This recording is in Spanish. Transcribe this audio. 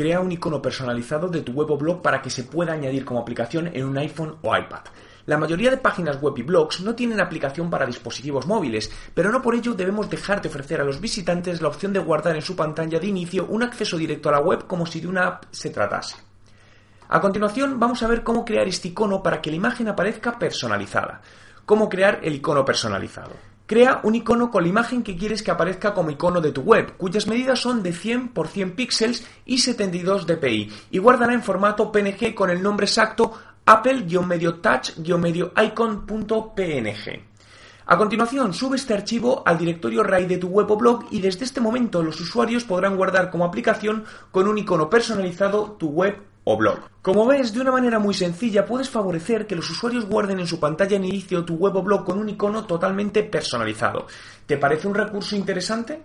Crea un icono personalizado de tu web o blog para que se pueda añadir como aplicación en un iPhone o iPad. La mayoría de páginas web y blogs no tienen aplicación para dispositivos móviles, pero no por ello debemos dejar de ofrecer a los visitantes la opción de guardar en su pantalla de inicio un acceso directo a la web como si de una app se tratase. A continuación vamos a ver cómo crear este icono para que la imagen aparezca personalizada. Cómo crear el icono personalizado. Crea un icono con la imagen que quieres que aparezca como icono de tu web, cuyas medidas son de 100 por 100 píxeles y 72 dpi, y guárdala en formato PNG con el nombre exacto apple-touch-icon.png. A continuación, sube este archivo al directorio RAID de tu web o blog y desde este momento los usuarios podrán guardar como aplicación con un icono personalizado tu web o blog. Como ves, de una manera muy sencilla puedes favorecer que los usuarios guarden en su pantalla de inicio tu web o blog con un icono totalmente personalizado. ¿Te parece un recurso interesante?